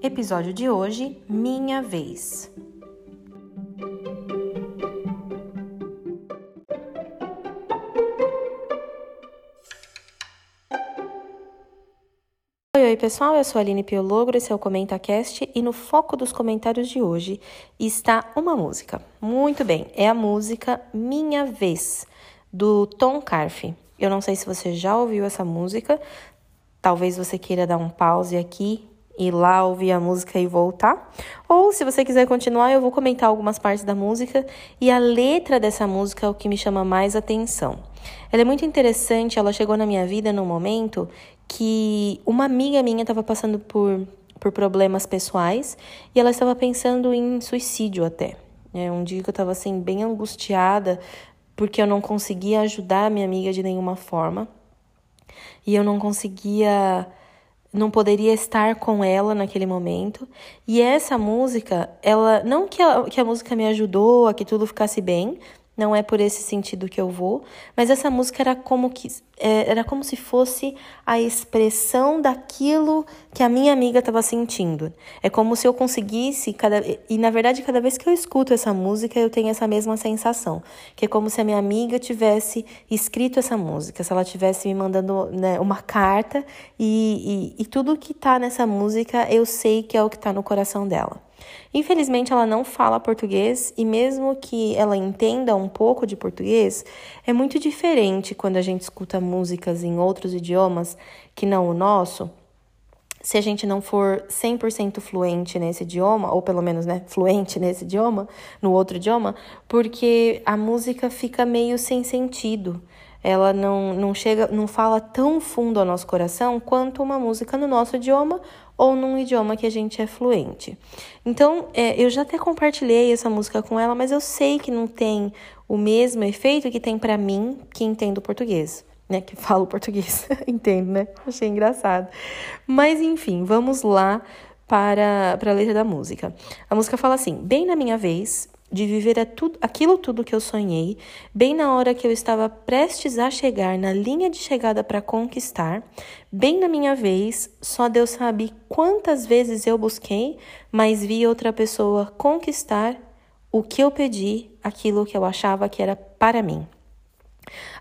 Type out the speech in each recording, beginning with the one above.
Episódio de hoje: Minha Vez. Oi, oi pessoal, eu sou a Aline Piologro, esse é o ComentaCast e no foco dos comentários de hoje está uma música. Muito bem, é a música Minha Vez, do Tom Carfe. Eu não sei se você já ouviu essa música, talvez você queira dar um pause aqui ir lá ouvir a música e voltar. Ou se você quiser continuar, eu vou comentar algumas partes da música e a letra dessa música é o que me chama mais atenção. Ela é muito interessante, ela chegou na minha vida num momento que uma amiga minha estava passando por, por problemas pessoais e ela estava pensando em suicídio até. É um dia que eu estava assim bem angustiada porque eu não conseguia ajudar a minha amiga de nenhuma forma. E eu não conseguia não poderia estar com ela naquele momento. E essa música, ela não que a, que a música me ajudou a que tudo ficasse bem, não é por esse sentido que eu vou, mas essa música era como que é, era como se fosse a expressão daquilo que a minha amiga estava sentindo. É como se eu conseguisse cada e na verdade cada vez que eu escuto essa música eu tenho essa mesma sensação, que é como se a minha amiga tivesse escrito essa música, se ela tivesse me mandando né, uma carta e, e, e tudo que está nessa música eu sei que é o que está no coração dela. Infelizmente, ela não fala português e, mesmo que ela entenda um pouco de português, é muito diferente quando a gente escuta músicas em outros idiomas que não o nosso. Se a gente não for 100% fluente nesse idioma, ou pelo menos, né, fluente nesse idioma, no outro idioma, porque a música fica meio sem sentido ela não, não chega, não fala tão fundo ao nosso coração quanto uma música no nosso idioma ou num idioma que a gente é fluente. Então, é, eu já até compartilhei essa música com ela, mas eu sei que não tem o mesmo efeito que tem para mim que entendo português. Né, que falo português, entendo, né? Achei engraçado. Mas enfim, vamos lá para, para a letra da música. A música fala assim: Bem na minha vez, de viver tudo, aquilo tudo que eu sonhei, bem na hora que eu estava prestes a chegar na linha de chegada para conquistar, bem na minha vez, só Deus sabe quantas vezes eu busquei, mas vi outra pessoa conquistar o que eu pedi, aquilo que eu achava que era para mim.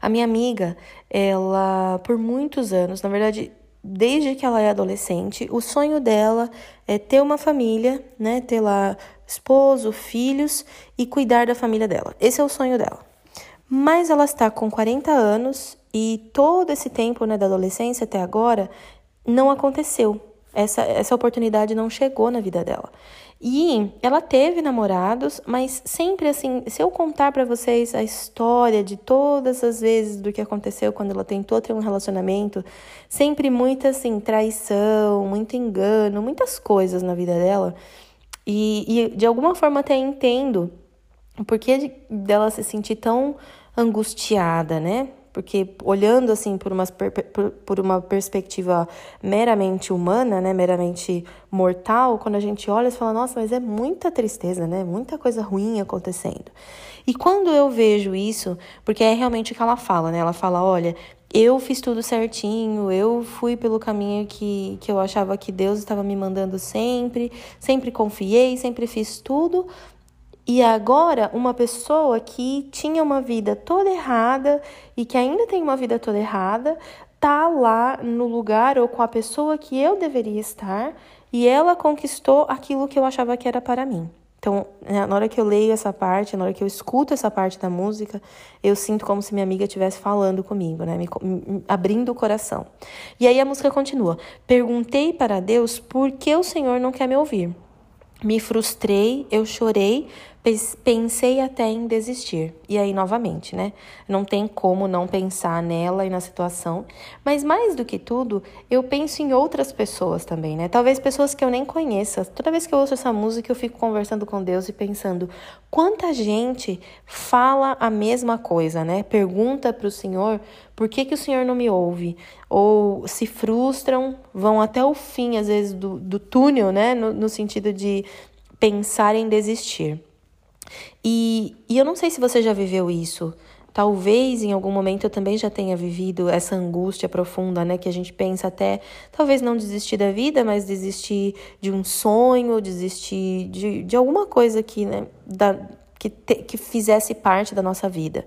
A minha amiga, ela por muitos anos, na verdade, desde que ela é adolescente, o sonho dela é ter uma família, né, ter lá esposo, filhos e cuidar da família dela. Esse é o sonho dela. Mas ela está com 40 anos e todo esse tempo né, da adolescência até agora não aconteceu. Essa, essa oportunidade não chegou na vida dela. E ela teve namorados, mas sempre assim, se eu contar para vocês a história de todas as vezes do que aconteceu quando ela tentou ter um relacionamento, sempre muita assim traição, muito engano, muitas coisas na vida dela. E, e de alguma forma até entendo o porquê dela se sentir tão angustiada, né? Porque olhando assim por uma, por uma perspectiva meramente humana, né, meramente mortal, quando a gente olha, você fala, nossa, mas é muita tristeza, né? Muita coisa ruim acontecendo. E quando eu vejo isso, porque é realmente o que ela fala, né? Ela fala, olha, eu fiz tudo certinho, eu fui pelo caminho que, que eu achava que Deus estava me mandando sempre, sempre confiei, sempre fiz tudo. E agora, uma pessoa que tinha uma vida toda errada e que ainda tem uma vida toda errada, tá lá no lugar ou com a pessoa que eu deveria estar e ela conquistou aquilo que eu achava que era para mim. Então, né, na hora que eu leio essa parte, na hora que eu escuto essa parte da música, eu sinto como se minha amiga estivesse falando comigo, né? Me, me, abrindo o coração. E aí a música continua: Perguntei para Deus por que o Senhor não quer me ouvir. Me frustrei, eu chorei, pensei até em desistir. E aí, novamente, né? Não tem como não pensar nela e na situação. Mas mais do que tudo, eu penso em outras pessoas também, né? Talvez pessoas que eu nem conheça. Toda vez que eu ouço essa música, eu fico conversando com Deus e pensando quanta gente fala a mesma coisa, né? Pergunta para o Senhor por que, que o Senhor não me ouve? Ou se frustram, vão até o fim, às vezes, do, do túnel, né? no, no sentido de pensar em desistir. E, e eu não sei se você já viveu isso. Talvez em algum momento eu também já tenha vivido essa angústia profunda, né? Que a gente pensa até, talvez não desistir da vida, mas desistir de um sonho, desistir de, de alguma coisa que, né, da, que, te, que fizesse parte da nossa vida.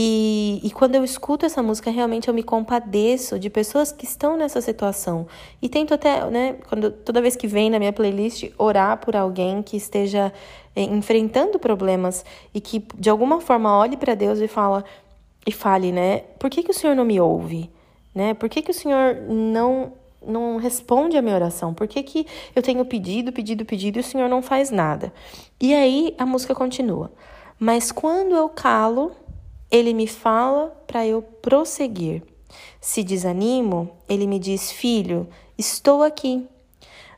E, e quando eu escuto essa música, realmente eu me compadeço de pessoas que estão nessa situação. E tento até, né, quando, toda vez que vem na minha playlist, orar por alguém que esteja eh, enfrentando problemas e que de alguma forma olhe para Deus e fala e fale, né? Por que, que o Senhor não me ouve? Né? Por que, que o Senhor não não responde a minha oração? Por que, que eu tenho pedido, pedido, pedido e o Senhor não faz nada? E aí a música continua. Mas quando eu calo, ele me fala para eu prosseguir. Se desanimo, ele me diz: Filho, estou aqui.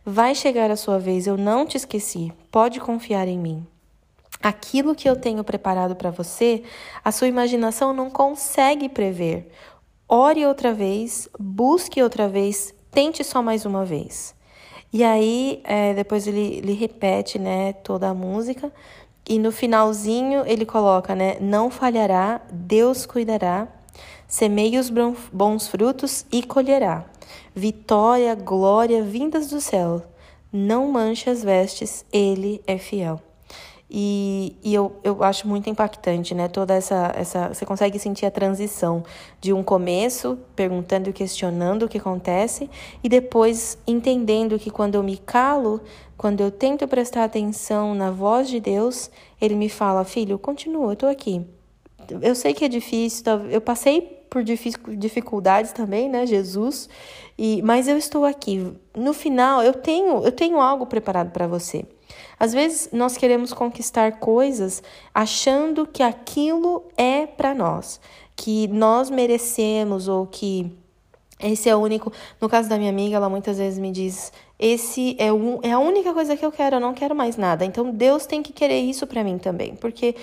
Vai chegar a sua vez, eu não te esqueci. Pode confiar em mim. Aquilo que eu tenho preparado para você, a sua imaginação não consegue prever. Ore outra vez, busque outra vez, tente só mais uma vez. E aí, é, depois ele, ele repete né, toda a música, e no finalzinho ele coloca, né? Não falhará, Deus cuidará, semeie os bons frutos e colherá. Vitória, glória vindas do céu. Não manche as vestes, ele é fiel. E, e eu, eu acho muito impactante, né? Toda essa, essa. Você consegue sentir a transição de um começo, perguntando e questionando o que acontece, e depois entendendo que quando eu me calo, quando eu tento prestar atenção na voz de Deus, ele me fala: Filho, continua, eu tô aqui. Eu sei que é difícil, eu passei por dificuldades também, né, Jesus? E, mas eu estou aqui. No final, eu tenho, eu tenho algo preparado para você. Às vezes nós queremos conquistar coisas achando que aquilo é para nós, que nós merecemos ou que esse é o único. No caso da minha amiga, ela muitas vezes me diz: esse é, um, é a única coisa que eu quero, eu não quero mais nada. Então Deus tem que querer isso para mim também, porque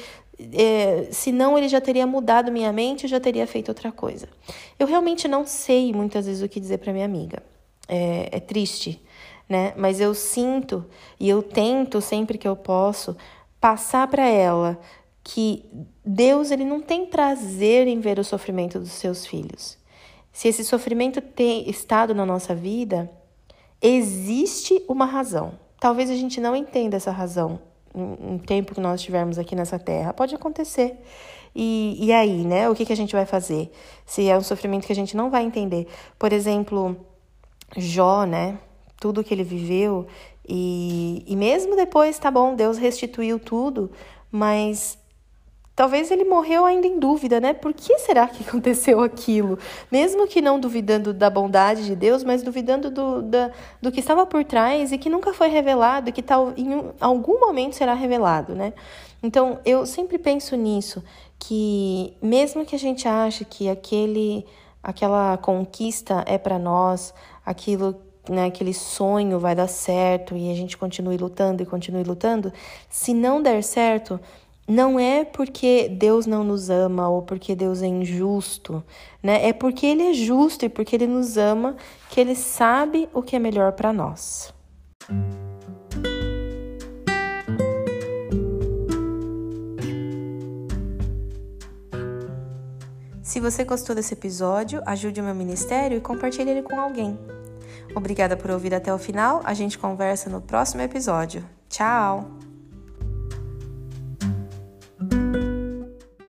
é, senão ele já teria mudado minha mente, eu já teria feito outra coisa. Eu realmente não sei muitas vezes o que dizer para minha amiga. É, é triste, né? Mas eu sinto e eu tento sempre que eu posso passar para ela que Deus ele não tem prazer em ver o sofrimento dos seus filhos. Se esse sofrimento tem estado na nossa vida, existe uma razão. Talvez a gente não entenda essa razão no tempo que nós estivermos aqui nessa terra. Pode acontecer. E, e aí, né? O que, que a gente vai fazer? Se é um sofrimento que a gente não vai entender. Por exemplo, Jó, né? tudo que ele viveu. E, e mesmo depois, tá bom, Deus restituiu tudo, mas talvez ele morreu ainda em dúvida, né? Por que será que aconteceu aquilo? Mesmo que não duvidando da bondade de Deus, mas duvidando do, da, do que estava por trás e que nunca foi revelado e que tal, em algum momento será revelado, né? Então, eu sempre penso nisso, que mesmo que a gente ache que aquele, aquela conquista é para nós, aquilo né, aquele sonho vai dar certo e a gente continue lutando e continue lutando, se não der certo, não é porque Deus não nos ama ou porque Deus é injusto, né? É porque Ele é justo e porque Ele nos ama que Ele sabe o que é melhor para nós. Se você gostou desse episódio, ajude o meu ministério e compartilhe ele com alguém. Obrigada por ouvir até o final. A gente conversa no próximo episódio. Tchau!